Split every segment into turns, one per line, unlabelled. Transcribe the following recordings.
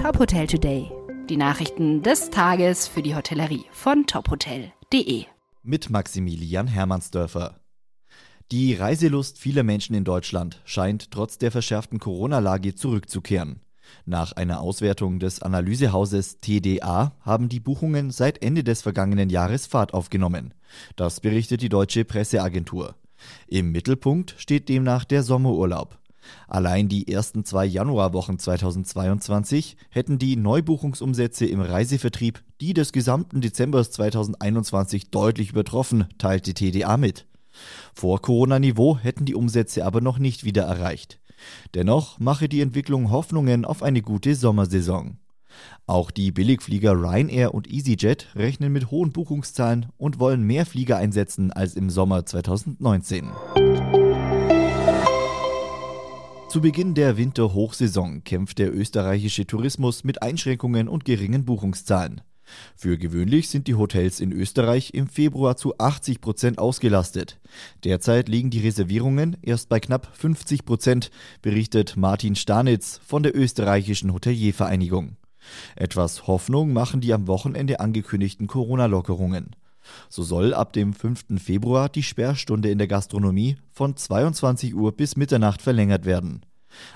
Top Hotel Today. Die Nachrichten des Tages für die Hotellerie von tophotel.de.
Mit Maximilian Hermannsdörfer. Die Reiselust vieler Menschen in Deutschland scheint trotz der verschärften Corona-Lage zurückzukehren. Nach einer Auswertung des Analysehauses TDA haben die Buchungen seit Ende des vergangenen Jahres Fahrt aufgenommen. Das berichtet die deutsche Presseagentur. Im Mittelpunkt steht demnach der Sommerurlaub. Allein die ersten zwei Januarwochen 2022 hätten die Neubuchungsumsätze im Reisevertrieb die des gesamten Dezembers 2021 deutlich übertroffen, teilt die TDA mit. Vor Corona-Niveau hätten die Umsätze aber noch nicht wieder erreicht. Dennoch mache die Entwicklung Hoffnungen auf eine gute Sommersaison. Auch die Billigflieger Ryanair und EasyJet rechnen mit hohen Buchungszahlen und wollen mehr Flieger einsetzen als im Sommer 2019. Zu Beginn der Winterhochsaison kämpft der österreichische Tourismus mit Einschränkungen und geringen Buchungszahlen. Für gewöhnlich sind die Hotels in Österreich im Februar zu 80 Prozent ausgelastet. Derzeit liegen die Reservierungen erst bei knapp 50 Prozent, berichtet Martin Stanitz von der österreichischen Hoteliervereinigung. Etwas Hoffnung machen die am Wochenende angekündigten Corona-Lockerungen. So soll ab dem 5. Februar die Sperrstunde in der Gastronomie von 22 Uhr bis Mitternacht verlängert werden.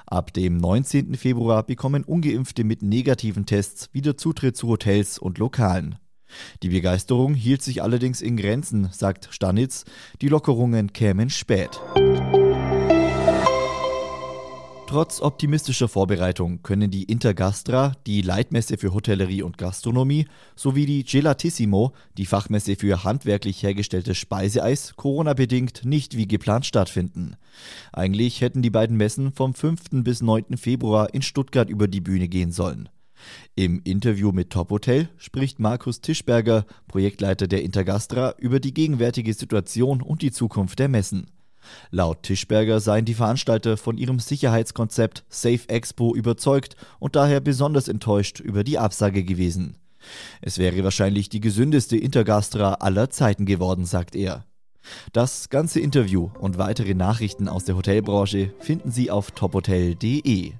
Ab dem 19. Februar bekommen ungeimpfte mit negativen Tests wieder Zutritt zu Hotels und Lokalen. Die Begeisterung hielt sich allerdings in Grenzen, sagt Stanitz, die Lockerungen kämen spät. Trotz optimistischer Vorbereitung können die Intergastra, die Leitmesse für Hotellerie und Gastronomie, sowie die Gelatissimo, die Fachmesse für handwerklich hergestelltes Speiseeis, Corona-bedingt nicht wie geplant stattfinden. Eigentlich hätten die beiden Messen vom 5. bis 9. Februar in Stuttgart über die Bühne gehen sollen. Im Interview mit Top Hotel spricht Markus Tischberger, Projektleiter der Intergastra, über die gegenwärtige Situation und die Zukunft der Messen. Laut Tischberger seien die Veranstalter von ihrem Sicherheitskonzept Safe Expo überzeugt und daher besonders enttäuscht über die Absage gewesen. Es wäre wahrscheinlich die gesündeste Intergastra aller Zeiten geworden, sagt er. Das ganze Interview und weitere Nachrichten aus der Hotelbranche finden Sie auf tophotel.de.